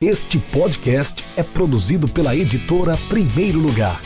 Este podcast é produzido pela editora Primeiro Lugar.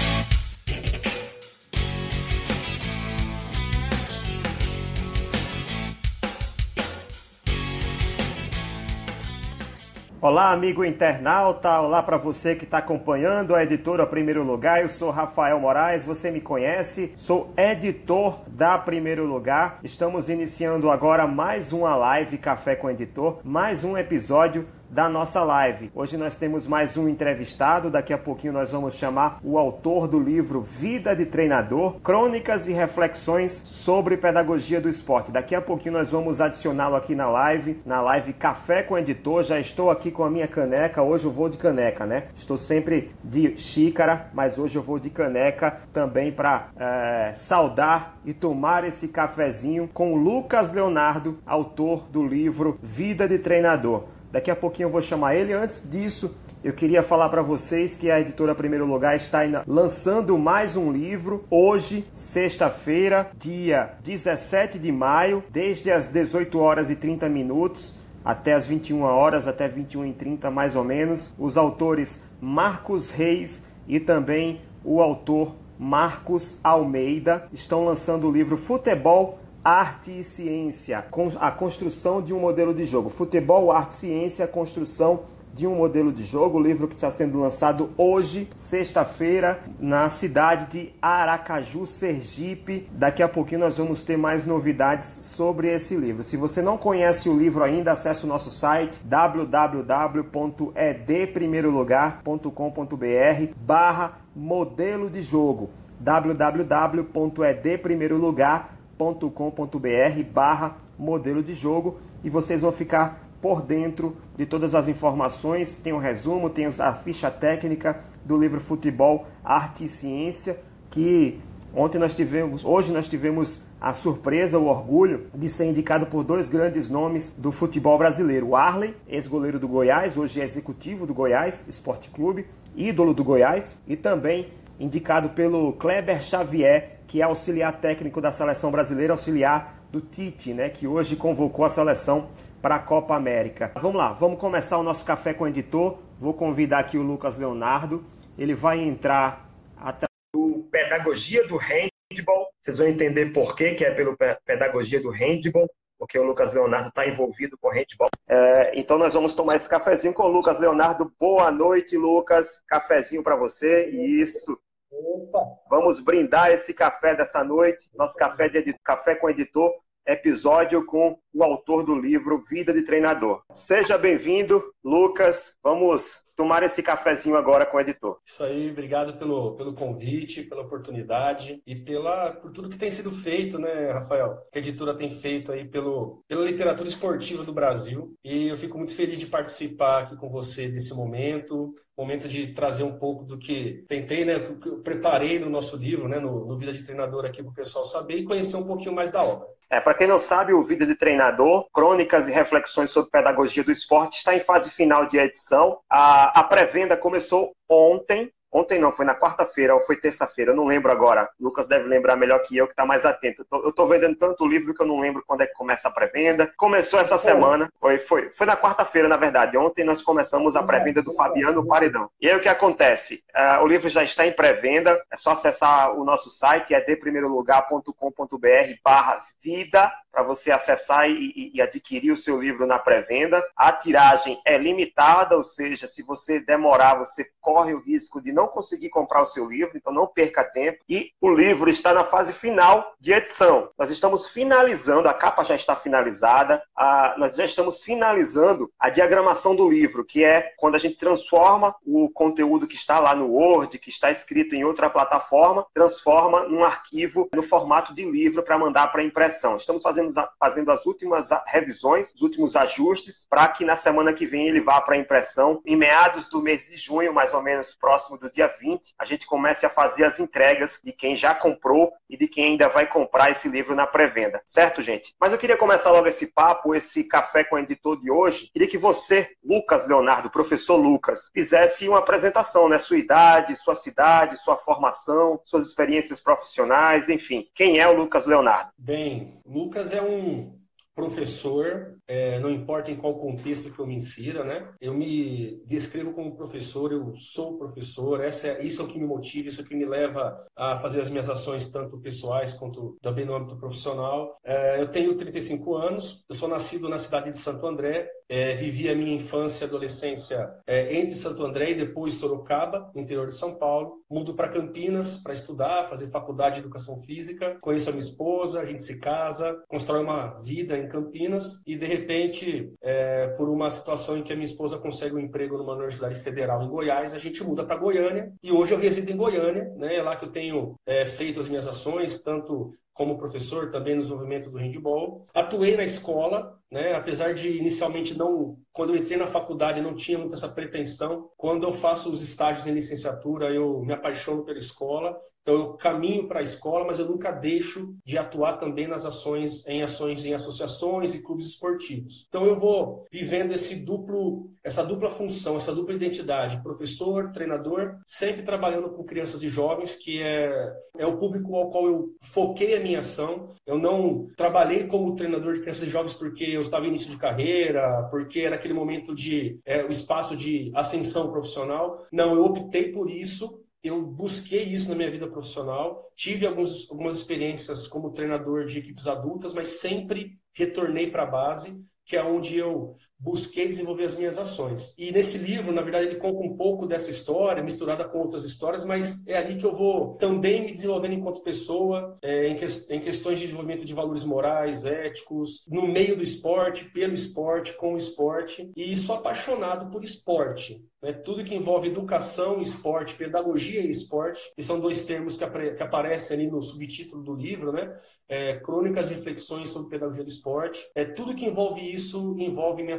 Olá, amigo internauta. Olá para você que está acompanhando a editora Primeiro Lugar. Eu sou Rafael Moraes, você me conhece. Sou editor da Primeiro Lugar. Estamos iniciando agora mais uma live Café com Editor, mais um episódio da nossa live. Hoje nós temos mais um entrevistado, daqui a pouquinho nós vamos chamar o autor do livro Vida de Treinador, Crônicas e Reflexões sobre Pedagogia do Esporte. Daqui a pouquinho nós vamos adicioná-lo aqui na live, na live Café com Editor. Já estou aqui com a minha caneca, hoje eu vou de caneca, né? Estou sempre de xícara, mas hoje eu vou de caneca também para é, saudar e tomar esse cafezinho com Lucas Leonardo, autor do livro Vida de Treinador. Daqui a pouquinho eu vou chamar ele. Antes disso, eu queria falar para vocês que a editora Primeiro Lugar está lançando mais um livro hoje, sexta-feira, dia 17 de maio, desde as 18 horas e 30 minutos até as 21 horas, até 21 e 30 mais ou menos. Os autores Marcos Reis e também o autor Marcos Almeida estão lançando o livro Futebol arte e ciência, a construção de um modelo de jogo. Futebol, arte e ciência, a construção de um modelo de jogo, livro que está sendo lançado hoje, sexta-feira, na cidade de Aracaju, Sergipe. Daqui a pouquinho nós vamos ter mais novidades sobre esse livro. Se você não conhece o livro ainda, acesse o nosso site www.edprimeirolugar.com.br barra modelo de jogo www.edprimeirolugar.com.br com.br barra modelo de jogo e vocês vão ficar por dentro de todas as informações. Tem o um resumo, tem a ficha técnica do livro Futebol, Arte e Ciência, que ontem nós tivemos, hoje nós tivemos a surpresa, o orgulho de ser indicado por dois grandes nomes do futebol brasileiro. O Arley, ex-goleiro do Goiás, hoje é executivo do Goiás Esporte Clube, ídolo do Goiás, e também indicado pelo Kleber Xavier, que é auxiliar técnico da seleção brasileira, auxiliar do Tite, né, que hoje convocou a seleção para a Copa América. Vamos lá, vamos começar o nosso café com o editor. Vou convidar aqui o Lucas Leonardo. Ele vai entrar até do Pedagogia do Handball. Vocês vão entender por quê, que é pelo Pedagogia do Handball, porque o Lucas Leonardo está envolvido com handball. É, então nós vamos tomar esse cafezinho com o Lucas Leonardo. Boa noite, Lucas. Cafezinho para você. Isso. Opa. Vamos brindar esse café dessa noite, nosso café, de café com editor, episódio com o autor do livro Vida de Treinador. Seja bem-vindo, Lucas. Vamos tomar esse cafezinho agora com o editor. Isso aí, obrigado pelo, pelo convite, pela oportunidade e pela, por tudo que tem sido feito, né, Rafael? Que a editora tem feito aí pelo, pela literatura esportiva do Brasil. E eu fico muito feliz de participar aqui com você desse momento, momento de trazer um pouco do que tentei, né, que eu preparei no nosso livro, né, no, no Vida de Treinador aqui para o pessoal saber e conhecer um pouquinho mais da obra. É, para quem não sabe, o Vida de Treinador, Crônicas e Reflexões sobre Pedagogia do Esporte, está em fase final de edição. A, a pré-venda começou ontem, Ontem não, foi na quarta-feira ou foi terça-feira, eu não lembro agora. O Lucas deve lembrar melhor que eu, que está mais atento. Eu estou vendendo tanto livro que eu não lembro quando é que começa a pré-venda. Começou essa foi. semana, foi, foi, foi na quarta-feira, na verdade. Ontem nós começamos a pré-venda do Fabiano Paredão. E aí o que acontece? Uh, o livro já está em pré-venda, é só acessar o nosso site, é deprimeirolugar.com.br barra vida, para você acessar e, e, adquirir o seu livro na pré-venda. A tiragem é limitada, ou seja, se você demorar, você corre o risco de não não conseguir comprar o seu livro, então não perca tempo. E o livro está na fase final de edição. Nós estamos finalizando, a capa já está finalizada, a, nós já estamos finalizando a diagramação do livro, que é quando a gente transforma o conteúdo que está lá no Word, que está escrito em outra plataforma, transforma num arquivo no formato de livro para mandar para impressão. Estamos fazendo, fazendo as últimas revisões, os últimos ajustes, para que na semana que vem ele vá para impressão em meados do mês de junho, mais ou menos próximo do dia 20, a gente comece a fazer as entregas de quem já comprou e de quem ainda vai comprar esse livro na pré-venda. Certo, gente? Mas eu queria começar logo esse papo, esse café com o editor de hoje. Queria que você, Lucas Leonardo, professor Lucas, fizesse uma apresentação, né? Sua idade, sua cidade, sua formação, suas experiências profissionais, enfim. Quem é o Lucas Leonardo? Bem, Lucas é um professor, é, não importa em qual contexto que eu me insira, né? Eu me descrevo como professor, eu sou professor, essa é, isso é o que me motiva, isso é o que me leva a fazer as minhas ações, tanto pessoais quanto também no âmbito profissional. É, eu tenho 35 anos, eu sou nascido na cidade de Santo André, é, vivi a minha infância e adolescência é, entre Santo André e depois Sorocaba, interior de São Paulo. Mudo para Campinas para estudar, fazer faculdade de educação física. Conheço a minha esposa, a gente se casa, constrói uma vida em Campinas e de repente, é, por uma situação em que a minha esposa consegue um emprego numa universidade federal em Goiás, a gente muda para Goiânia e hoje eu resido em Goiânia, né? É lá que eu tenho é, feito as minhas ações, tanto como professor também no desenvolvimento do handball. Atuei na escola, né? apesar de inicialmente não, quando eu entrei na faculdade não tinha muito essa pretensão. Quando eu faço os estágios em licenciatura, eu me apaixono pela escola então eu caminho para a escola, mas eu nunca deixo de atuar também nas ações, em ações em associações e clubes esportivos. Então eu vou vivendo esse duplo, essa dupla função, essa dupla identidade, professor, treinador, sempre trabalhando com crianças e jovens, que é, é o público ao qual eu foquei a minha ação. Eu não trabalhei como treinador de crianças e jovens porque eu estava em início de carreira, porque era aquele momento de é, o espaço de ascensão profissional. Não, eu optei por isso eu busquei isso na minha vida profissional, tive alguns, algumas experiências como treinador de equipes adultas, mas sempre retornei para a base, que é onde eu busquei desenvolver as minhas ações. E nesse livro, na verdade, ele conta um pouco dessa história, misturada com outras histórias, mas é ali que eu vou também me desenvolvendo enquanto pessoa, é, em, que, em, questões de desenvolvimento de valores morais, éticos, no meio do esporte, pelo esporte, com o esporte, e sou apaixonado por esporte. Né? Tudo que envolve educação, esporte, pedagogia e esporte, que são dois termos que, que aparecem ali no subtítulo do livro, né? É, crônicas reflexões sobre pedagogia do esporte. É, tudo que envolve isso envolve minha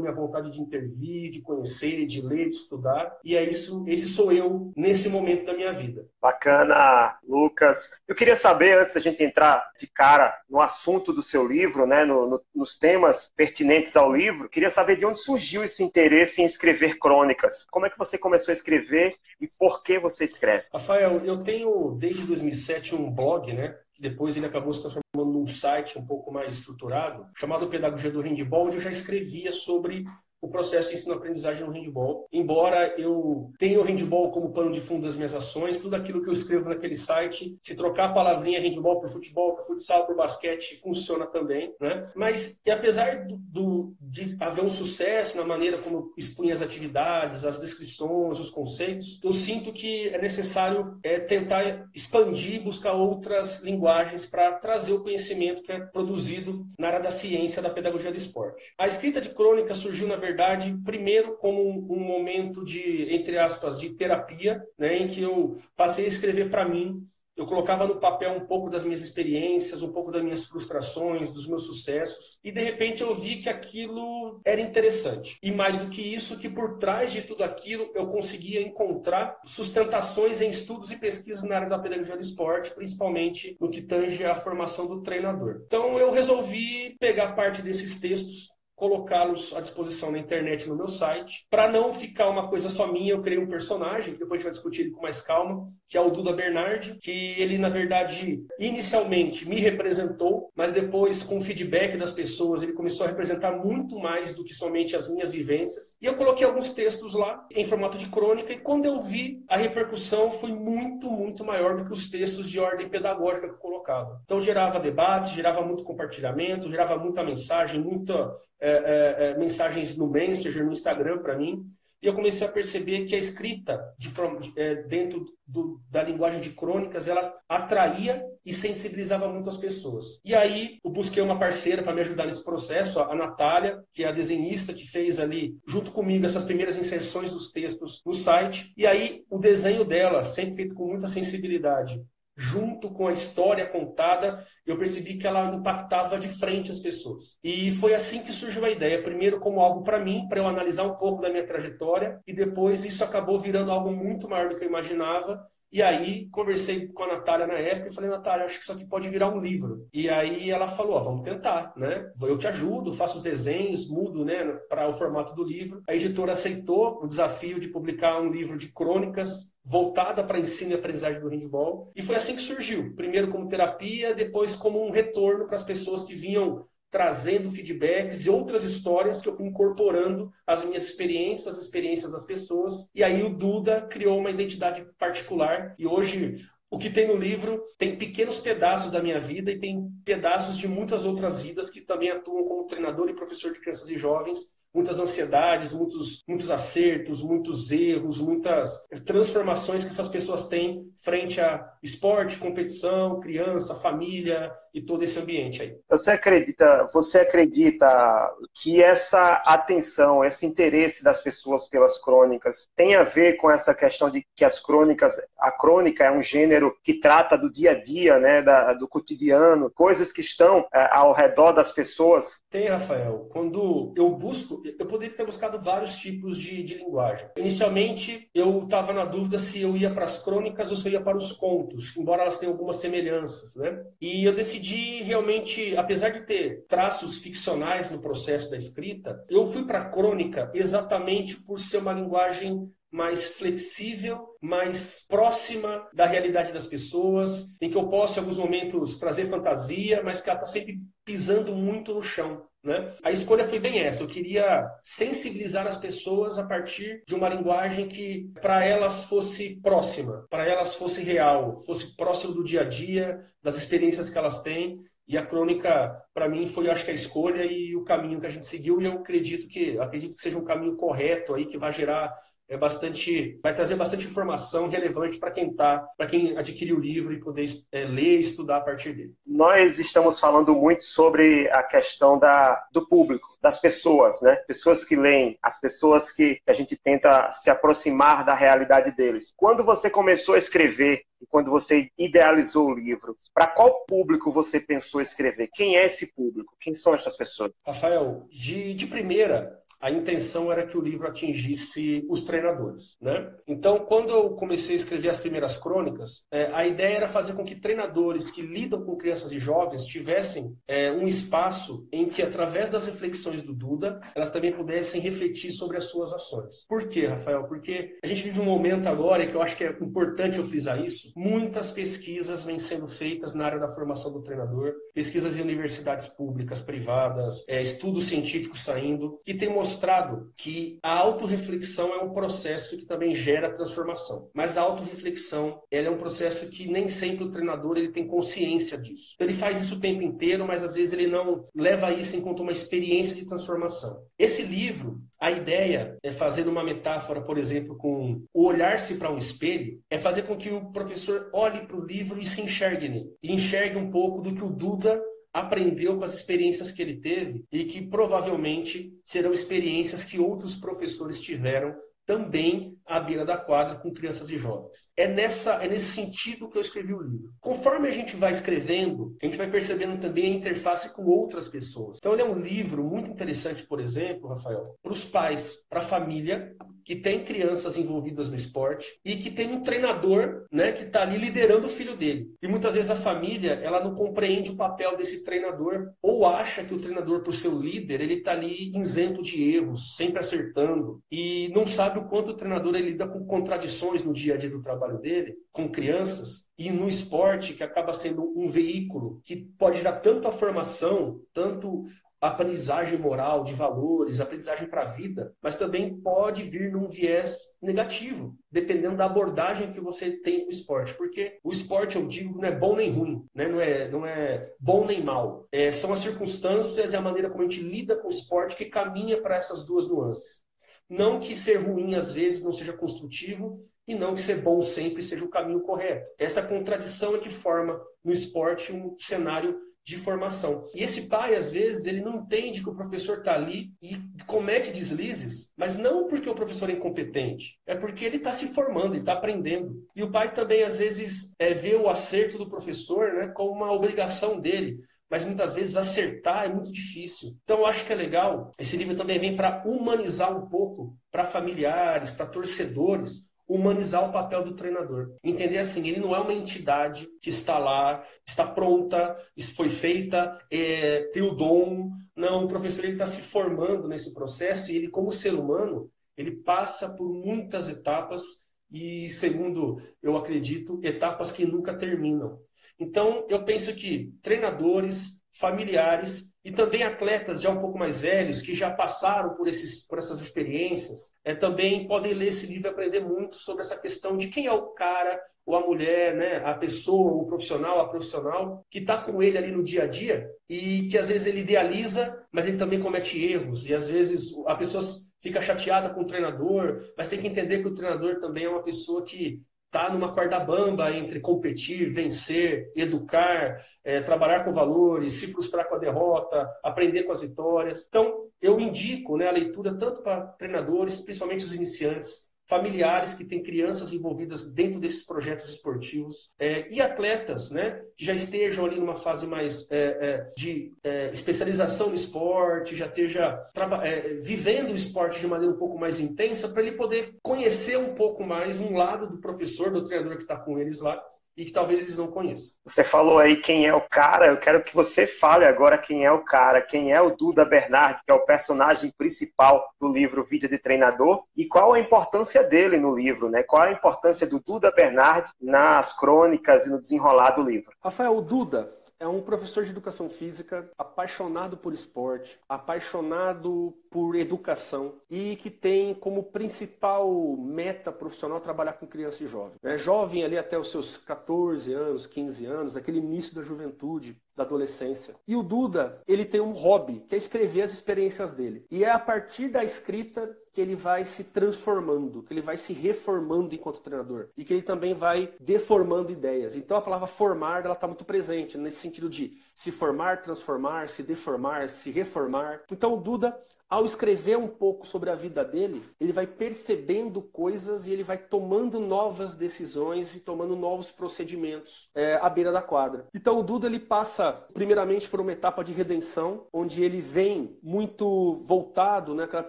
minha vontade de intervir, de conhecer, de ler, de estudar. E é isso, esse sou eu nesse momento da minha vida. Bacana, Lucas. Eu queria saber, antes da gente entrar de cara no assunto do seu livro, né, no, no, nos temas pertinentes ao livro, queria saber de onde surgiu esse interesse em escrever crônicas. Como é que você começou a escrever e por que você escreve? Rafael, eu tenho desde 2007 um blog, né? Depois ele acabou se transformando num site um pouco mais estruturado, chamado Pedagogia do Handball, onde eu já escrevia sobre o processo de ensino-aprendizagem no handball. Embora eu tenha o handball como pano de fundo das minhas ações, tudo aquilo que eu escrevo naquele site, se trocar a palavrinha handball por futebol, por futsal, por basquete, funciona também, né? Mas, e apesar do, do, de haver um sucesso na maneira como expunha as atividades, as descrições, os conceitos, eu sinto que é necessário é, tentar expandir, buscar outras linguagens para trazer o conhecimento que é produzido na área da ciência da pedagogia do esporte. A escrita de crônica surgiu, na verdade, verdade, primeiro como um, momento de, entre aspas, de terapia, né, em que eu passei a escrever para mim eu colocava no papel um pouco das minhas experiências, um pouco das minhas frustrações, dos meus sucessos, e de repente eu vi que aquilo era interessante. E mais do que isso, que por trás de tudo aquilo eu conseguia encontrar sustentações em estudos e pesquisas na área da pedagogia do esporte, principalmente no que tange a formação do treinador. Então eu resolvi pegar parte desses textos colocá-los à disposição na internet no meu site. Para não ficar uma coisa só minha, eu criei um personagem, que depois a gente vai discutir com mais calma, que é o Duda Bernardi, que ele, na verdade, inicialmente me representou, mas depois, com o feedback das pessoas, ele começou a representar muito mais do que somente as minhas vivências. E eu coloquei alguns textos lá, em formato de crônica, e quando eu vi, a repercussão foi muito, muito maior do que os textos de ordem pedagógica que eu colocava. Então, gerava debates, gerava muito compartilhamento, gerava muita mensagem, muita é, é, é, mensagens no Messenger, no Instagram para mim, e eu comecei a perceber que a escrita de é, dentro do, da linguagem de crônicas ela atraía e sensibilizava muito as pessoas. E aí eu busquei uma parceira para me ajudar nesse processo, a Natália, que é a desenhista que fez ali junto comigo essas primeiras inserções dos textos no site. E aí o desenho dela, sempre feito com muita sensibilidade, junto com a história contada, eu percebi que ela impactava de frente as pessoas. E foi assim que surgiu a ideia, primeiro como algo para mim, para eu analisar um pouco da minha trajetória, e depois isso acabou virando algo muito maior do que eu imaginava, e aí conversei com a Natália na época e falei, Natália, acho que isso aqui pode virar um livro. E aí ela falou, ó, vamos tentar, né? Eu te ajudo, faço os desenhos, mudo, né, para o formato do livro. A editora aceitou o desafio de publicar um livro de crônicas voltada para ensino e aprendizagem do handball. E foi assim que surgiu. Primeiro como terapia, depois como um retorno para as pessoas que vinham trazendo feedbacks e outras histórias que eu fui incorporando às minhas experiências, as experiências das pessoas. E aí o Duda criou uma identidade particular e hoje o que tem no livro tem pequenos pedaços da minha vida e tem pedaços de muitas outras vidas que também atuam como treinador e professor de crianças e jovens muitas ansiedades, muitos, muitos acertos, muitos erros, muitas transformações que essas pessoas têm frente a esporte, competição, criança, família e todo esse ambiente aí. Você acredita, você acredita que essa atenção, esse interesse das pessoas pelas crônicas tem a ver com essa questão de que as crônicas, a crônica é um gênero que trata do dia a dia, né, da, do cotidiano, coisas que estão é, ao redor das pessoas? Tem, Rafael. Quando eu busco, eu poderia ter buscado vários tipos de, de linguagem. Inicialmente, eu estava na dúvida se eu ia para as crônicas ou se eu ia para os contos, embora elas tenham algumas semelhanças, né? E eu decidi realmente, apesar de ter traços ficcionais no processo da escrita, eu fui para a crônica exatamente por ser uma linguagem mais flexível, mais próxima da realidade das pessoas, em que eu posso, em alguns momentos, trazer fantasia, mas que ela está sempre pisando muito no chão. Né? A escolha foi bem essa. Eu queria sensibilizar as pessoas a partir de uma linguagem que para elas fosse próxima, para elas fosse real, fosse próximo do dia a dia, das experiências que elas têm. E a crônica, para mim, foi, acho que a escolha e o caminho que a gente seguiu. E eu acredito que, acredito que seja um caminho correto aí que vai gerar é bastante, vai trazer bastante informação relevante para quem tá, para quem adquirir o livro e poder é, ler e estudar a partir dele. Nós estamos falando muito sobre a questão da, do público, das pessoas, né? Pessoas que leem, as pessoas que a gente tenta se aproximar da realidade deles. Quando você começou a escrever e quando você idealizou o livro, para qual público você pensou escrever? Quem é esse público? Quem são essas pessoas? Rafael, de, de primeira, a intenção era que o livro atingisse os treinadores. Né? Então, quando eu comecei a escrever as primeiras crônicas, é, a ideia era fazer com que treinadores que lidam com crianças e jovens tivessem é, um espaço em que, através das reflexões do Duda, elas também pudessem refletir sobre as suas ações. Por quê, Rafael? Porque a gente vive um momento agora, que eu acho que é importante eu frisar isso, muitas pesquisas vêm sendo feitas na área da formação do treinador, pesquisas em universidades públicas, privadas, é, estudos científicos saindo, que têm mostrado mostrado que a autorreflexão é um processo que também gera transformação. Mas a autorreflexão ela é um processo que nem sempre o treinador ele tem consciência disso. Então, ele faz isso o tempo inteiro, mas às vezes ele não leva isso conta uma experiência de transformação. Esse livro, a ideia é fazer uma metáfora, por exemplo, com olhar-se para um espelho, é fazer com que o professor olhe para o livro e se enxergue nele. E enxergue um pouco do que o Duda aprendeu com as experiências que ele teve e que provavelmente serão experiências que outros professores tiveram também à beira da quadra com crianças e jovens. É, nessa, é nesse sentido que eu escrevi o livro. Conforme a gente vai escrevendo, a gente vai percebendo também a interface com outras pessoas. Então, ele é um livro muito interessante, por exemplo, Rafael, para os pais, para a família, que tem crianças envolvidas no esporte e que tem um treinador, né, que está ali liderando o filho dele. E muitas vezes a família, ela não compreende o papel desse treinador ou acha que o treinador, por ser o líder, ele está ali isento de erros, sempre acertando e não sabe o quanto o treinador ele lida com contradições no dia a dia do trabalho dele, com crianças e no esporte que acaba sendo um veículo que pode gerar tanto a formação, tanto aprendizagem moral, de valores, aprendizagem para a vida, mas também pode vir num viés negativo, dependendo da abordagem que você tem no esporte. Porque o esporte, eu digo, não é bom nem ruim, né? não, é, não é bom nem mal. É, são as circunstâncias e a maneira como a gente lida com o esporte que caminha para essas duas nuances. Não que ser ruim às vezes não seja construtivo, e não que ser bom sempre seja o caminho correto. Essa contradição é que forma no esporte um cenário de formação. E esse pai, às vezes, ele não entende que o professor está ali e comete deslizes, mas não porque o professor é incompetente, é porque ele está se formando, ele está aprendendo. E o pai também, às vezes, é, vê o acerto do professor né, como uma obrigação dele. Mas muitas vezes acertar é muito difícil. Então eu acho que é legal. Esse livro também vem para humanizar um pouco para familiares, para torcedores, humanizar o papel do treinador. Entender assim, ele não é uma entidade que está lá, está pronta, isso foi feita, é, tem o dom. Não, o professor está se formando nesse processo e ele, como ser humano, ele passa por muitas etapas e, segundo eu acredito, etapas que nunca terminam. Então, eu penso que treinadores, familiares e também atletas já um pouco mais velhos que já passaram por, esses, por essas experiências é, também podem ler esse livro e aprender muito sobre essa questão de quem é o cara ou a mulher, né, a pessoa, o profissional, a profissional que está com ele ali no dia a dia e que às vezes ele idealiza, mas ele também comete erros. E às vezes a pessoa fica chateada com o treinador, mas tem que entender que o treinador também é uma pessoa que está numa corda bamba entre competir, vencer, educar, é, trabalhar com valores, se frustrar com a derrota, aprender com as vitórias. Então, eu indico né, a leitura tanto para treinadores, principalmente os iniciantes, familiares que têm crianças envolvidas dentro desses projetos esportivos é, e atletas, né, que já estejam ali numa fase mais é, é, de é, especialização no esporte, já esteja é, vivendo o esporte de maneira um pouco mais intensa, para ele poder conhecer um pouco mais um lado do professor, do treinador que está com eles lá e que talvez eles não conheçam. Você falou aí quem é o cara, eu quero que você fale agora quem é o cara, quem é o Duda Bernardi, que é o personagem principal do livro Vida de Treinador, e qual a importância dele no livro, né? Qual a importância do Duda Bernardi nas crônicas e no desenrolar do livro? Rafael, o Duda, é um professor de educação física apaixonado por esporte, apaixonado por educação e que tem como principal meta profissional trabalhar com criança e jovem. É jovem ali até os seus 14 anos, 15 anos, aquele início da juventude, da adolescência. E o Duda, ele tem um hobby, que é escrever as experiências dele. E é a partir da escrita que ele vai se transformando, que ele vai se reformando enquanto treinador e que ele também vai deformando ideias. Então a palavra formar ela está muito presente nesse sentido de se formar, transformar, se deformar, se reformar. Então o Duda ao escrever um pouco sobre a vida dele, ele vai percebendo coisas e ele vai tomando novas decisões e tomando novos procedimentos é, à beira da quadra. Então o Duda ele passa primeiramente por uma etapa de redenção, onde ele vem muito voltado naquela né,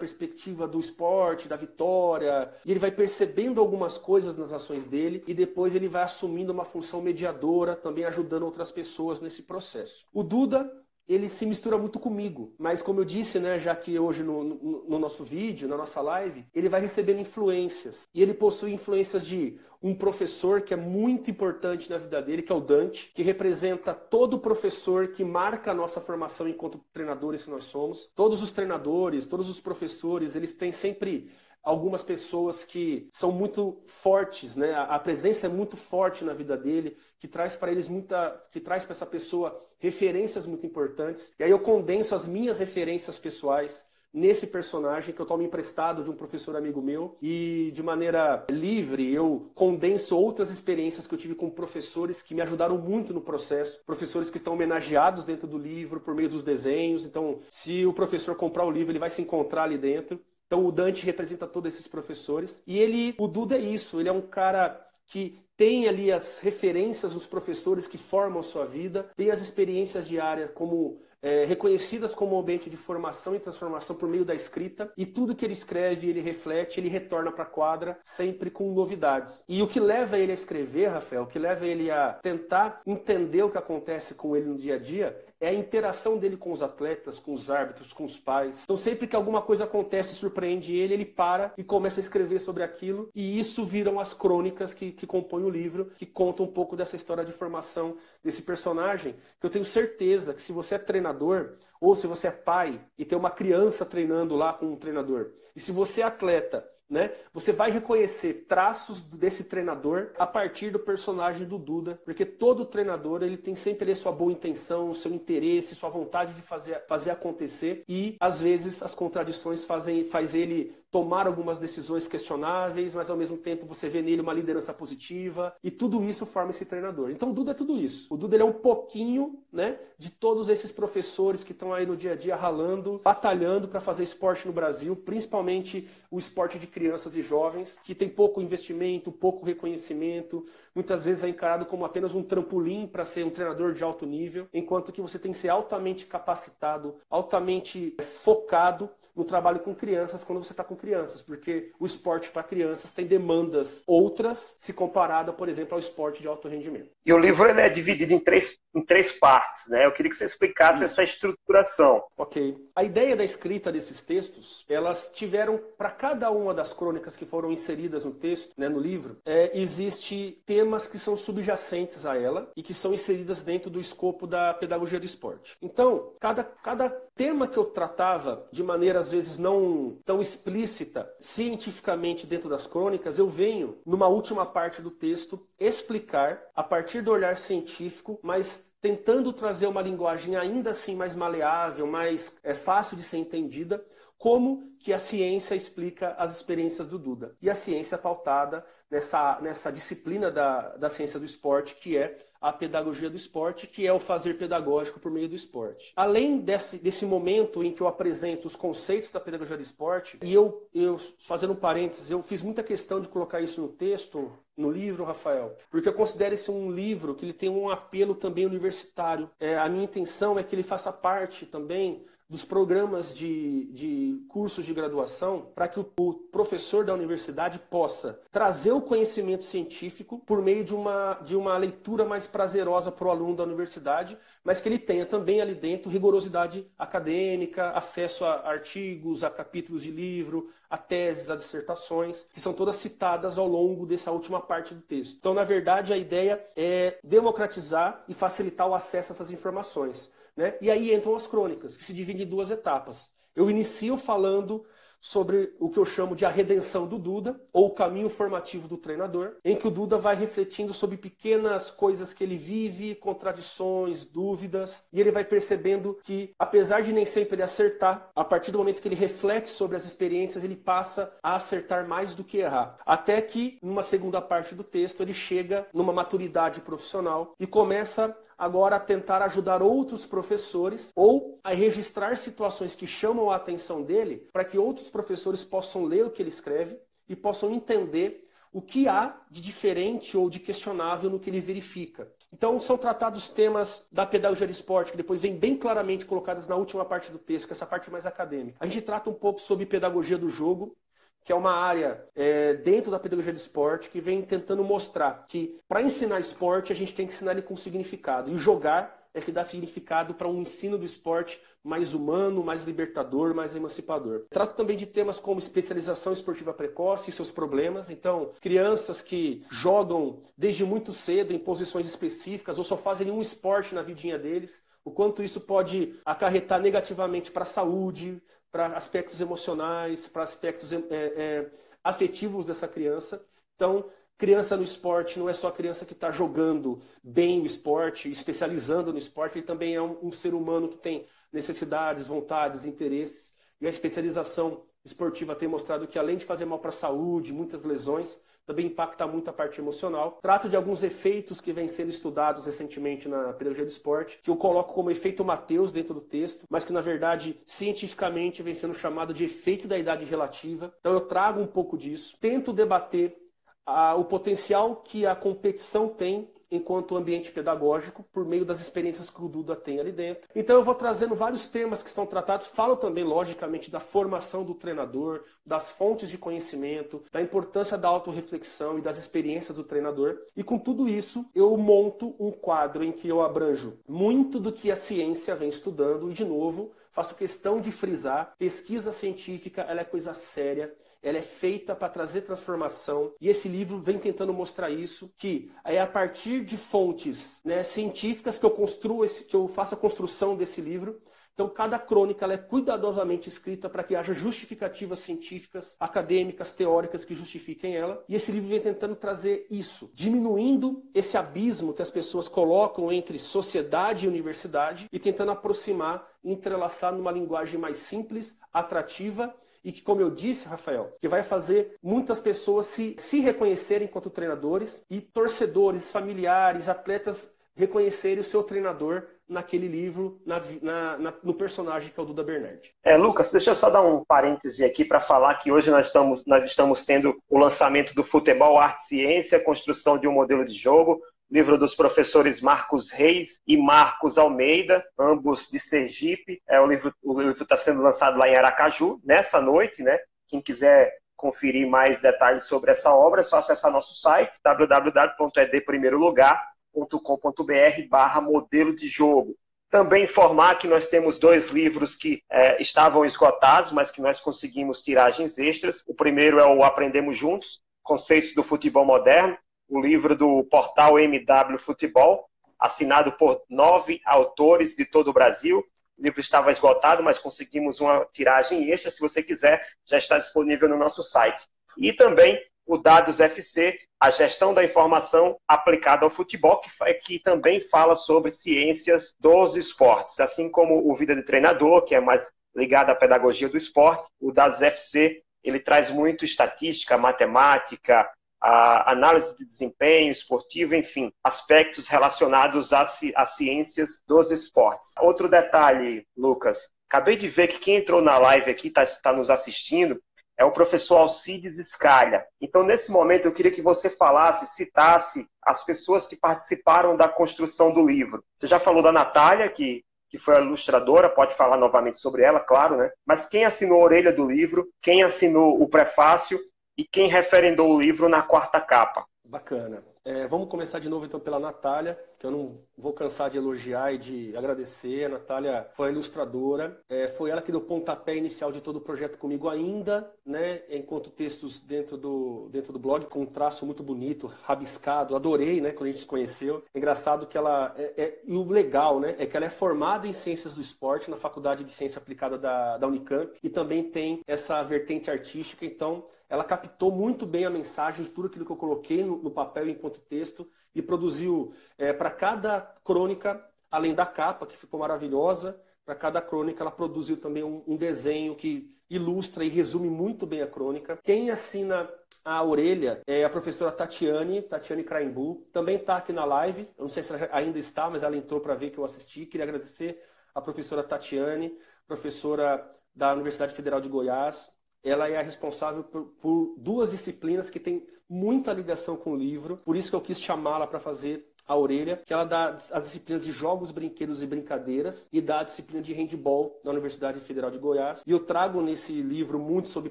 perspectiva do esporte, da vitória, e ele vai percebendo algumas coisas nas ações dele e depois ele vai assumindo uma função mediadora, também ajudando outras pessoas nesse processo. O Duda ele se mistura muito comigo. Mas como eu disse, né, já que hoje no, no, no, nosso vídeo, na nossa live, ele vai recebendo influências. E ele possui influências de um professor que é muito importante na vida dele, que é o Dante, que representa todo professor que marca a nossa formação enquanto treinadores que nós somos. Todos os treinadores, todos os professores, eles têm sempre algumas pessoas que são muito fortes, né? A presença é muito forte na vida dele, que traz para eles muita, que traz para essa pessoa referências muito importantes. E aí eu condenso as minhas referências pessoais nesse personagem que eu tomo emprestado de um professor amigo meu e de maneira livre eu condenso outras experiências que eu tive com professores que me ajudaram muito no processo, professores que estão homenageados dentro do livro por meio dos desenhos. Então, se o professor comprar o livro, ele vai se encontrar ali dentro. Então o Dante representa todos esses professores. E ele, o Duda é isso, ele é um cara que tem ali as referências dos professores que formam sua vida, tem as experiências diárias como é, reconhecidas como ambiente de formação e transformação por meio da escrita, e tudo que ele escreve, ele reflete, ele retorna para a quadra sempre com novidades. E o que leva ele a escrever, Rafael, o que leva ele a tentar entender o que acontece com ele no dia a dia, é a interação dele com os atletas, com os árbitros, com os pais. Então, sempre que alguma coisa acontece, surpreende ele, ele para e começa a escrever sobre aquilo, e isso viram as crônicas que, que compõem o livro, que contam um pouco dessa história de formação desse personagem, eu tenho certeza que se você é treinador, ou se você é pai e tem uma criança treinando lá com um treinador, e se você é atleta né? Você vai reconhecer traços desse treinador a partir do personagem do Duda, porque todo treinador ele tem sempre ali sua boa intenção, seu interesse, sua vontade de fazer, fazer acontecer e às vezes as contradições fazem faz ele tomar algumas decisões questionáveis, mas ao mesmo tempo você vê nele uma liderança positiva e tudo isso forma esse treinador. Então o Duda é tudo isso. O Duda é um pouquinho, né, de todos esses professores que estão aí no dia a dia ralando, batalhando para fazer esporte no Brasil, principalmente o esporte de crianças e jovens, que tem pouco investimento, pouco reconhecimento, muitas vezes é encarado como apenas um trampolim para ser um treinador de alto nível, enquanto que você tem que ser altamente capacitado, altamente focado no trabalho com crianças quando você está com crianças, porque o esporte para crianças tem demandas outras se comparada, por exemplo, ao esporte de alto rendimento. E o livro ele é dividido em três, em três partes, né? Eu queria que você explicasse Isso. essa estruturação. Ok. A ideia da escrita desses textos, elas tiveram para cada uma das crônicas que foram inseridas no texto, né, no livro, é, existe temas que são subjacentes a ela e que são inseridas dentro do escopo da pedagogia do esporte. Então, cada, cada tema que eu tratava de maneira às vezes não tão explícita cientificamente dentro das crônicas, eu venho numa última parte do texto explicar a partir do olhar científico, mas tentando trazer uma linguagem ainda assim mais maleável, mais é, fácil de ser entendida, como que a ciência explica as experiências do Duda. E a ciência pautada nessa, nessa disciplina da, da ciência do esporte, que é a pedagogia do esporte, que é o fazer pedagógico por meio do esporte. Além desse, desse momento em que eu apresento os conceitos da pedagogia do esporte, e eu, eu, fazendo um parênteses, eu fiz muita questão de colocar isso no texto, no livro, Rafael, porque eu considero esse um livro que ele tem um apelo também universitário. É, a minha intenção é que ele faça parte também dos programas de, de cursos de graduação para que o, o, professor da universidade possa trazer o conhecimento científico por meio de uma, de uma leitura mais prazerosa para o aluno da universidade, mas que ele tenha também ali dentro rigorosidade acadêmica, acesso a artigos, a capítulos de livro, a teses, a dissertações, que são todas citadas ao longo dessa última parte do texto. Então, na verdade, a ideia é democratizar e facilitar o acesso a essas informações. Né? E aí entram as crônicas, que se dividem em duas etapas. Eu inicio falando sobre o que eu chamo de a redenção do Duda, ou o caminho formativo do treinador, em que o Duda vai refletindo sobre pequenas coisas que ele vive, contradições, dúvidas, e ele vai percebendo que, apesar de nem sempre ele acertar, a partir do momento que ele reflete sobre as experiências, ele passa a acertar mais do que errar. Até que, numa segunda parte do texto, ele chega numa maturidade profissional e começa agora a tentar ajudar outros professores ou a registrar situações que chamam a atenção dele para que outros professores possam ler o que ele escreve e possam entender o que há de diferente ou de questionável no que ele verifica. Então, são tratados temas da pedagogia de esporte, que depois vem bem claramente colocados na última parte do texto, que é essa parte mais acadêmica. A gente trata um pouco sobre pedagogia do jogo, que é uma área é, dentro da pedagogia de esporte que vem tentando mostrar que para ensinar esporte a gente tem que ensinar ele com significado. E jogar é que dá significado para um ensino do esporte mais humano, mais libertador, mais emancipador. Trata também de temas como especialização esportiva precoce e seus problemas. Então, crianças que jogam desde muito cedo em posições específicas ou só fazem um esporte na vidinha deles, o quanto isso pode acarretar negativamente para a saúde, para aspectos emocionais, para aspectos é, é, afetivos dessa criança. Então, criança no esporte não é só a criança que está jogando bem o esporte, especializando no esporte, ele também é um, um ser humano que tem necessidades, vontades, interesses. E a especialização esportiva tem mostrado que, além de fazer mal para a saúde, muitas lesões, também impacta muito a parte emocional. Trato de alguns efeitos que vêm sendo estudados recentemente na pedagogia do esporte, que eu coloco como efeito Mateus dentro do texto, mas que na verdade cientificamente vem sendo chamado de efeito da idade relativa. Então eu trago um pouco disso, tento debater a, o potencial que a competição tem enquanto ambiente pedagógico por meio das experiências que o Duda tem ali dentro. Então eu vou trazendo vários temas que são tratados, falo também logicamente da formação do treinador, das fontes de conhecimento, da importância da autorreflexão e das experiências do treinador. E com tudo isso, eu monto um quadro em que eu abranjo muito do que a ciência vem estudando e de novo, faço questão de frisar, pesquisa científica, ela é coisa séria ela é feita para trazer transformação e esse livro vem tentando mostrar isso que é a partir de fontes né, científicas que eu construo esse, que eu faço a construção desse livro então, cada crônica é cuidadosamente escrita para que haja justificativas científicas, acadêmicas, teóricas que justifiquem ela. E esse livro vem tentando trazer isso, diminuindo esse abismo que as pessoas colocam entre sociedade e universidade e tentando aproximar, entrelaçar numa linguagem mais simples, atrativa e que, como eu disse, Rafael, que vai fazer muitas pessoas se, se reconhecerem enquanto treinadores e torcedores, familiares, atletas reconhecerem o seu treinador naquele livro, na, na, na, no personagem que é o Duda Bernardi. É, Lucas, deixa eu só dar um parêntese aqui para falar que hoje nós estamos, nós estamos tendo o lançamento do Futebol Arte Ciência, construção de um modelo de jogo, livro dos professores Marcos Reis e Marcos Almeida, ambos de Sergipe. É, o livro está sendo lançado lá em Aracaju, nessa noite, né? Quem quiser conferir mais detalhes sobre essa obra, é só acessar nosso site www.edprimeirolugar.com.br barra modelo de jogo. Também informar que nós temos dois livros que é, estavam esgotados, mas que nós conseguimos tiragens extras. O primeiro é o Aprendemos Juntos, Conceitos do Futebol Moderno, o livro do portal MW Futebol, assinado por nove autores de todo o Brasil. O livro estava esgotado, mas conseguimos uma tiragem extra. Se você quiser, já está disponível no nosso site. E também o Dados FC, a gestão da informação aplicada ao futebol, que, que também fala sobre ciências dos esportes, assim como o Vida de Treinador, que é mais ligado à pedagogia do esporte. O Dados FC ele traz muito estatística, matemática, a análise de desempenho esportivo, enfim, aspectos relacionados às, ciências dos esportes. Outro detalhe, Lucas, acabei de ver que quem entrou na live aqui, está tá nos assistindo, é o professor Alcides Scalha. Então, nesse momento, eu queria que você falasse, citasse as pessoas que participaram da construção do livro. Você já falou da Natália, que, que foi a ilustradora, pode falar novamente sobre ela, claro, né? Mas quem assinou a orelha do livro, quem assinou o prefácio e quem referendou o livro na quarta capa. Bacana. É, vamos começar de novo então pela Natália, que eu não vou cansar de elogiar e de agradecer. A Natália foi a ilustradora, é, foi ela que deu o pontapé inicial de todo o projeto comigo ainda, né? Enquanto textos dentro do, dentro do blog, com um traço muito bonito, rabiscado, adorei, né? Quando a gente se conheceu. É engraçado que ela. É, é, e o legal, né? É que ela é formada em Ciências do Esporte na Faculdade de Ciência Aplicada da, da Unicamp e também tem essa vertente artística, então ela captou muito bem a mensagem de tudo aquilo que eu coloquei no, no papel enquanto texto e produziu é, para cada crônica, além da capa, que ficou maravilhosa, para cada crônica ela produziu também um, um, desenho que ilustra e resume muito bem a crônica. Quem assina a orelha é a professora Tatiane, Tatiane Craimbu, também está aqui na live, eu não sei se ainda está, mas ela entrou para ver que eu assisti. Queria agradecer a professora Tatiane, professora da Universidade Federal de Goiás, ela é responsável por, por duas disciplinas que têm muita ligação com o livro, por isso que eu quis chamá-la para fazer a orelha, que ela dá as disciplinas de jogos, brinquedos e brincadeiras e dá a disciplina de handball na Universidade Federal de Goiás. E eu trago nesse livro muito sobre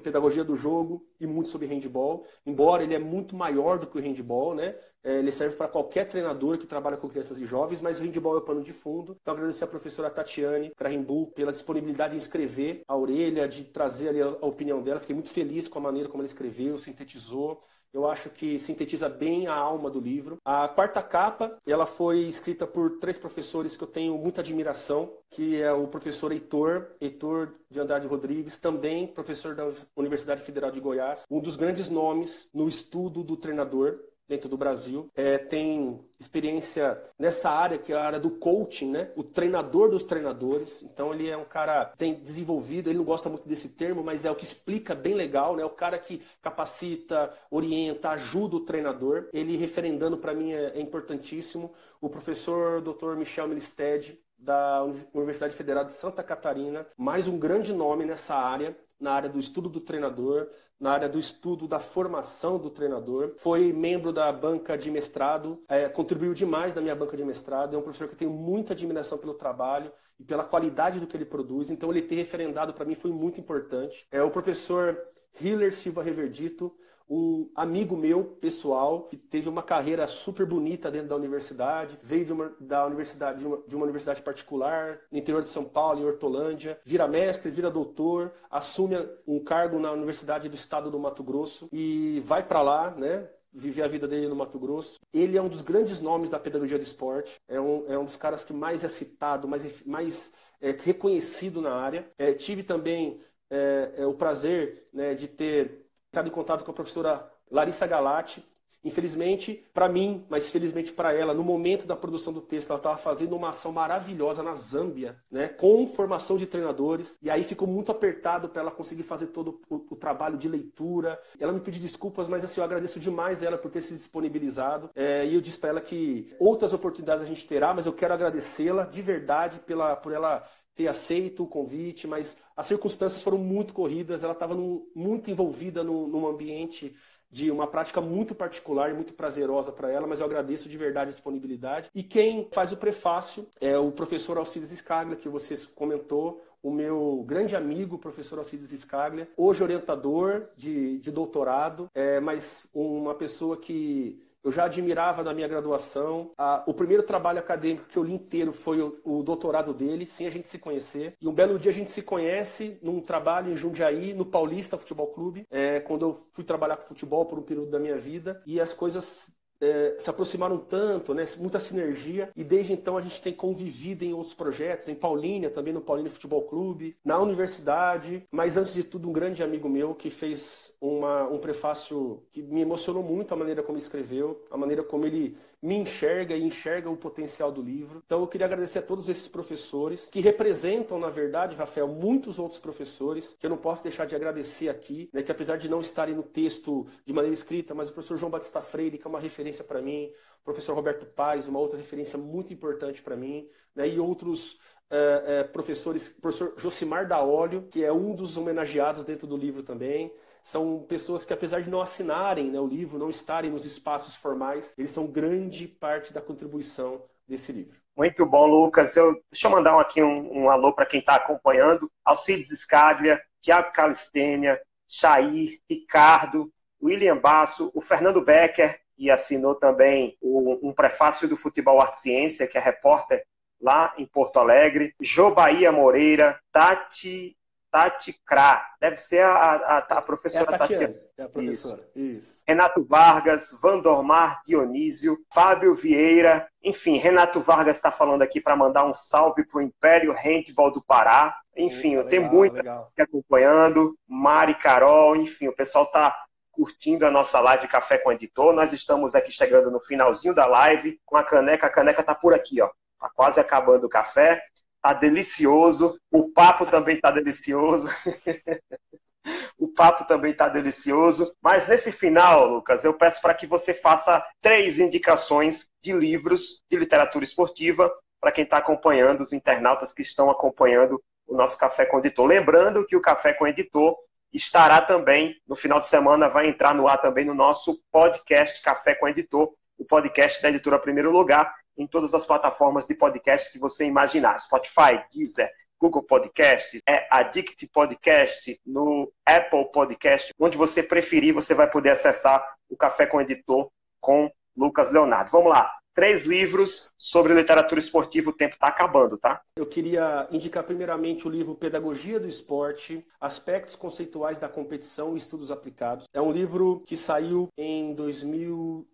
pedagogia do jogo e muito sobre handball, embora ele é muito maior do que o handball, né? É, ele serve para qualquer treinador que trabalha com crianças e jovens, mas o handball é o pano de fundo. Então, agradecer a professora Tatiane Krahenbu pela disponibilidade de escrever a orelha, de trazer ali a opinião dela. Fiquei muito feliz com a maneira como ela escreveu, sintetizou. Eu acho que sintetiza bem a alma do livro. A quarta capa, ela foi escrita por três professores que eu tenho muita admiração, que é o professor Heitor, Heitor de Andrade Rodrigues, também professor da Universidade Federal de Goiás, um dos grandes nomes no estudo do treinador dentro do Brasil, é, tem experiência nessa área que é a área do coaching, né? O treinador dos treinadores. Então ele é um cara tem desenvolvido, ele não gosta muito desse termo, mas é o que explica bem legal, né? O cara que capacita, orienta, ajuda o treinador. Ele referendando para mim é, é, importantíssimo. O professor Dr. Michel Milisted da Universidade Federal de Santa Catarina, mais um grande nome nessa área na área do estudo do treinador, na área do estudo da formação do treinador. Foi membro da banca de mestrado, é, contribuiu demais na minha banca de mestrado. É um professor que eu tenho muita admiração pelo trabalho e pela qualidade do que ele produz. Então, ele ter referendado para mim foi muito importante. É o professor Hiller Silva Reverdito, um amigo meu pessoal que teve uma carreira super bonita dentro da universidade, veio de uma, da universidade de uma, de uma, universidade particular no interior de São Paulo, em Hortolândia, vira mestre, vira doutor, assume um cargo na Universidade do Estado do Mato Grosso e vai para lá, né? viver a vida dele no Mato Grosso. Ele é um dos grandes nomes da pedagogia do esporte, é um, é um dos caras que mais é citado, mais, mais é, reconhecido na área. É, tive também é, é o prazer né, de ter estava em contato com a professora Larissa Galati. Infelizmente, para mim, mas felizmente para ela, no momento da produção do texto, ela estava fazendo uma ação maravilhosa na Zâmbia, né, com formação de treinadores, e aí ficou muito apertado para ela conseguir fazer todo o, o, trabalho de leitura. Ela me pediu desculpas, mas assim, eu agradeço demais ela por ter se disponibilizado, é, e eu disse para ela que outras oportunidades a gente terá, mas eu quero agradecê-la de verdade pela, por ela ter aceito o convite, mas as circunstâncias foram muito corridas, ela estava muito envolvida no, num ambiente de uma prática muito particular e muito prazerosa para ela, mas eu agradeço de verdade a disponibilidade. E quem faz o prefácio é o professor Alcides Scaglia, que você comentou, o meu grande amigo, professor Alcides Scaglia, hoje orientador de, de doutorado, é, mas uma pessoa que eu já admirava na minha graduação. Ah, o primeiro trabalho acadêmico que eu li inteiro foi o, o, doutorado dele, sem a gente se conhecer. E um belo dia a gente se conhece num trabalho em Jundiaí, no Paulista Futebol Clube, é, quando eu fui trabalhar com futebol por um período da minha vida. E as coisas é, se aproximaram tanto, né, muita sinergia, e desde então a gente tem convivido em outros projetos, em Paulínia, também no Paulínia Futebol Clube, na universidade, mas antes de tudo um grande amigo meu que fez uma, um prefácio que me emocionou muito a maneira como ele escreveu, a maneira como ele me enxerga e enxerga o potencial do livro. Então eu queria agradecer a todos esses professores que representam, na verdade, Rafael, muitos outros professores que eu não posso deixar de agradecer aqui, né, que apesar de não estarem no texto de maneira escrita, mas o professor João Batista Freire, que é uma referência para mim, o professor Roberto Paes, uma outra referência muito importante para mim, né, e outros é, é, professores, professor Josimar Daolio, que é um dos homenageados dentro do livro também, são pessoas que, apesar de não assinarem né, o livro, não estarem nos espaços formais, eles são grande parte da contribuição desse livro. Muito bom, Lucas. Eu, deixa eu mandar aqui um, um alô para quem está acompanhando. Alcides Scaglia, Tiago Calistênia, Chair, Ricardo, William Basso, o Fernando Becker, que assinou também o, um prefácio do Futebol Arte Ciência, que é repórter lá em Porto Alegre, Jô Bahia Moreira, Tati Tati Krá. Deve ser a, a, a professora é a Tatiana. É a professora. Isso. Isso. Renato Vargas, Vandomar Dionísio, Fábio Vieira. Enfim, Renato Vargas está falando aqui para mandar um salve para o Império Handball do Pará. Enfim, Eita, tem muita legal. acompanhando. Mari Carol, enfim, o pessoal está curtindo a nossa live Café com Editor. Nós estamos aqui chegando no finalzinho da live com a caneca. A caneca está por aqui, ó. Tá quase acabando o café. Tá delicioso. O papo também tá delicioso. o papo também tá delicioso. Mas nesse final, Lucas, eu peço para que você faça três indicações de livros de literatura esportiva para quem está acompanhando, os internautas que estão acompanhando o nosso Café com Editor. Lembrando que o Café com Editor estará também, no final de semana, vai entrar no ar também no nosso podcast Café com Editor, o podcast da editora Primeiro Lugar, em todas as plataformas de podcast que você imaginar. Spotify, Deezer, Google Podcast, é Addict Podcast, no Apple Podcast, onde você preferir, você vai poder acessar o Café com o Editor com Lucas Leonardo. Vamos lá. Três livros sobre literatura esportiva, o tempo está acabando, tá? Eu queria indicar primeiramente o livro Pedagogia do Esporte, Aspectos Conceituais da Competição e Estudos Aplicados. É um livro que saiu em 2000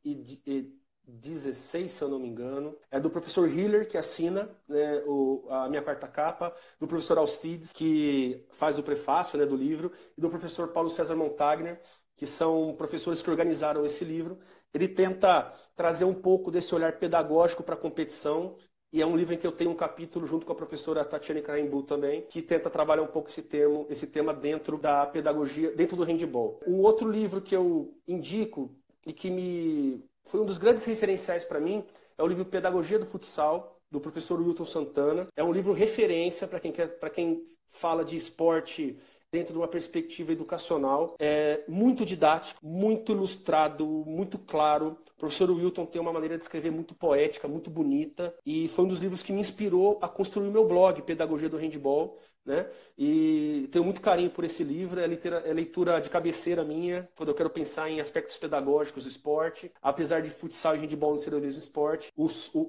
16, se eu não me engano. É do professor Hiller, que assina né, o, a minha quarta capa, do professor Alcides, que faz o prefácio né, do livro, e do professor Paulo César Montagner, que são professores que organizaram esse livro. Ele tenta trazer um pouco desse olhar pedagógico para a competição, e é um livro em que eu tenho um capítulo junto com a professora Tatiane Caimbu também, que tenta trabalhar um pouco esse termo, esse tema dentro da pedagogia, dentro do handball. Um outro livro que eu indico e que me foi um dos grandes referenciais para mim, é o livro Pedagogia do Futsal, do professor Wilton Santana. É um livro referência para quem, quer, quem fala de esporte dentro de uma perspectiva educacional. É muito didático, muito ilustrado, muito claro. O professor Wilton tem uma maneira de escrever muito poética, muito bonita, e foi um dos livros que me inspirou a construir meu blog, Pedagogia do Handball, né? E tenho muito carinho por esse livro, é, é leitura de cabeceira minha, quando eu quero pensar em aspectos pedagógicos do esporte. Apesar de futsal e handball não serem o mesmo esporte,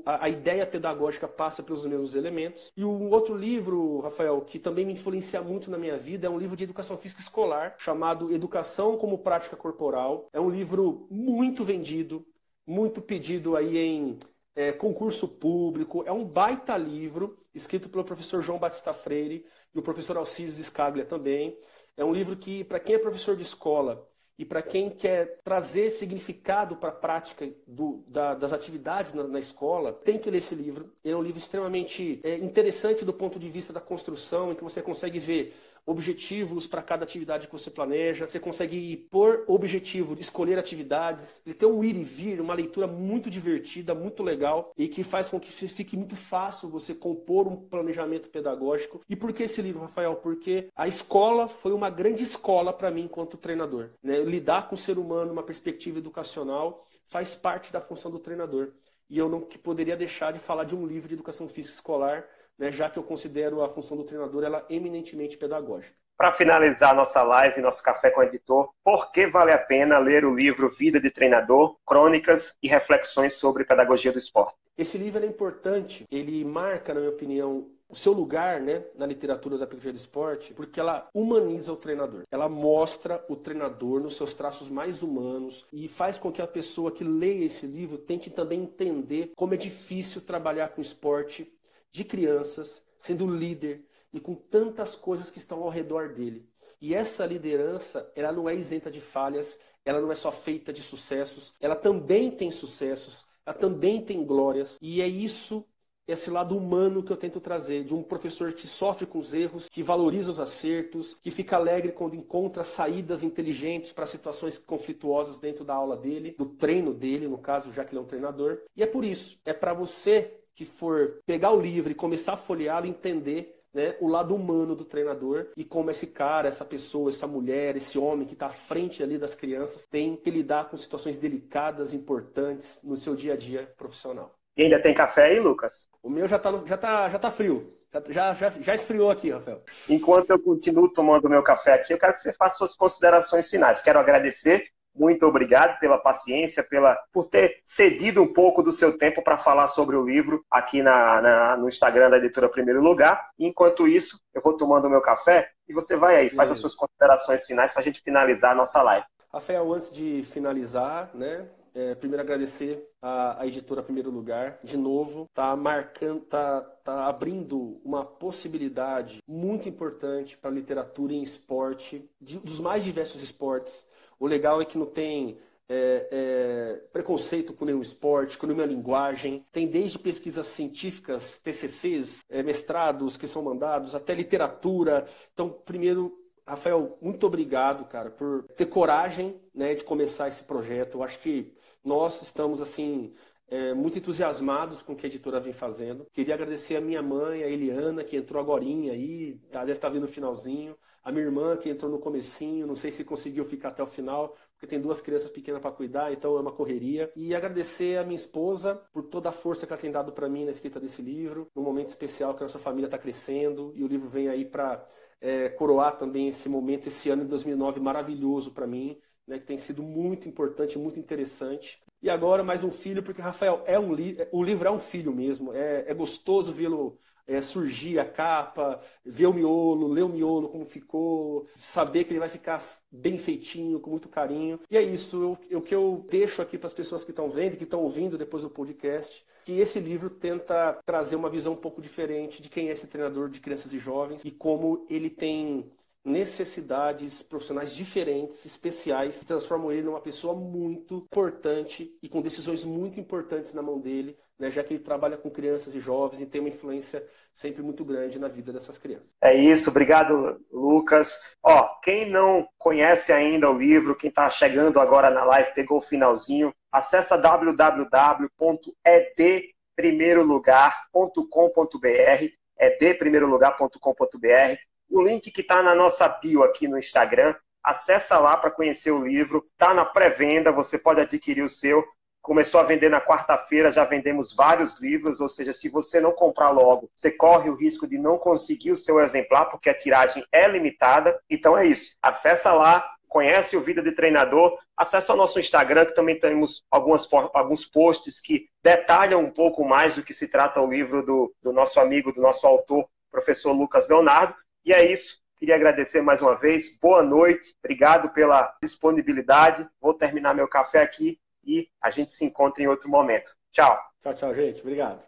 a, a, ideia pedagógica passa pelos mesmos elementos. E um outro livro, Rafael, que também me influencia muito na minha vida, é um livro de educação física escolar, chamado Educação como Prática Corporal. É um livro muito vendido, muito pedido aí em é, concurso público. É um baita livro, escrito pelo professor João Batista Freire e o professor Alcides Scaglia também. É um livro que, para quem é professor de escola e para quem quer trazer significado para a prática do, da, das atividades na, na, escola, tem que ler esse livro. Ele é um livro extremamente é, interessante do ponto de vista da construção, em que você consegue ver objetivos para cada atividade que você planeja, você consegue pôr objetivo, escolher atividades. Ele tem um ir e vir, uma leitura muito divertida, muito legal e que faz com que fique muito fácil você compor um planejamento pedagógico. E por que esse livro, Rafael? Porque a escola foi uma grande escola para mim enquanto treinador. Né? Lidar com o ser humano, uma perspectiva educacional, faz parte da função do treinador. E eu não poderia deixar de falar de um livro de educação física escolar, né, já que eu considero a função do treinador ela eminentemente pedagógica. Para finalizar nossa live, nosso café com o editor, por que vale a pena ler o livro Vida de Treinador, Crônicas e Reflexões sobre Pedagogia do Esporte? Esse livro é importante, ele marca, na minha opinião, o seu lugar né, na literatura da pedagogia do esporte, porque ela humaniza o treinador. Ela mostra o treinador nos seus traços mais humanos e faz com que a pessoa que leia esse livro tente também entender como é difícil trabalhar com esporte de crianças, sendo líder e com tantas coisas que estão ao redor dele. E essa liderança, ela não é isenta de falhas, ela não é só feita de sucessos, ela também tem sucessos, ela também tem glórias, e é isso esse lado humano que eu tento trazer, de um professor que sofre com os erros, que valoriza os acertos, que fica alegre quando encontra saídas inteligentes para situações conflituosas dentro da aula dele, do treino dele, no caso, já que ele é um treinador. E é por isso, é para você que for pegar o livro e começar a folheá-lo, entender né, o lado humano do treinador e como esse cara, essa pessoa, essa mulher, esse homem que está à frente ali das crianças tem que lidar com situações delicadas, importantes no seu dia a dia profissional. E ainda tem café aí, Lucas? O meu já está já tá, já tá frio. Já, já, já esfriou aqui, Rafael. Enquanto eu continuo tomando meu café aqui, eu quero que você faça suas considerações finais. Quero agradecer muito obrigado pela paciência, pela por ter cedido um pouco do seu tempo para falar sobre o livro aqui na, na, no Instagram da editora Primeiro Lugar. Enquanto isso, eu vou tomando o meu café e você vai aí, faz as suas considerações finais para a gente finalizar a nossa live. Rafael, antes de finalizar, né, é, primeiro agradecer a, a, editora Primeiro Lugar, de novo, tá marcando, tá, tá abrindo uma possibilidade muito importante para literatura em esporte, de, dos mais diversos esportes. O legal é que não tem é, é, preconceito com nenhum esporte, com nenhuma linguagem. Tem desde pesquisas científicas, TCCs, é, mestrados que são mandados, até literatura. Então, primeiro, Rafael, muito obrigado, cara, por ter coragem né, de começar esse projeto. Eu acho que nós estamos, assim, é, muito entusiasmados com o que a editora vem fazendo. Queria agradecer a minha mãe, a Eliana, que entrou agora aí, tá, deve estar tá vindo no finalzinho. A minha irmã, que entrou no comecinho, não sei se conseguiu ficar até o final, porque tem duas crianças pequenas para cuidar, então é uma correria. E agradecer a minha esposa por toda a força que ela tem dado para mim na escrita desse livro, num momento especial que a nossa família está crescendo, e o livro vem aí para é, coroar também esse momento, esse ano de 2009 maravilhoso para mim né, que tem sido muito importante, muito interessante. E agora mais um filho, porque Rafael é um li o livro é um filho mesmo. É, é gostoso vê-lo é, surgir a capa, ver o miolo, ler o miolo como ficou, saber que ele vai ficar bem feitinho, com muito carinho. E é isso, o que eu deixo aqui para as pessoas que estão vendo, que estão ouvindo depois do podcast, que esse livro tenta trazer uma visão um pouco diferente de quem é esse treinador de crianças e jovens e como ele tem necessidades profissionais diferentes, especiais, transformam ele numa pessoa muito importante e com decisões muito importantes na mão dele, né, já que ele trabalha com crianças e jovens e tem uma influência sempre muito grande na vida dessas crianças. É isso, obrigado, Lucas. Ó, quem não conhece ainda o livro, quem está chegando agora na live, pegou o finalzinho, acessa www.edprimeirolugar.com.br, edprimeirolugar.com.br o link que está na nossa bio aqui no Instagram. Acessa lá para conhecer o livro. Está na pré-venda, você pode adquirir o seu. Começou a vender na quarta-feira, já vendemos vários livros, ou seja, se você não comprar logo, você corre o risco de não conseguir o seu exemplar, porque a tiragem é limitada. Então é isso. Acessa lá, conhece o Vida de Treinador, acessa o nosso Instagram, que também temos algumas, alguns posts que detalham um pouco mais do que se trata o livro do, do nosso amigo, do nosso autor, professor Lucas Leonardo. E é isso. Queria agradecer mais uma vez. Boa noite. Obrigado pela disponibilidade. Vou terminar meu café aqui e a gente se encontra em outro momento. Tchau. Tchau, tchau, gente. Obrigado.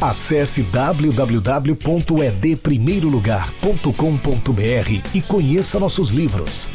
Acesse www.edprimeirolugar.com.br e conheça nossos livros.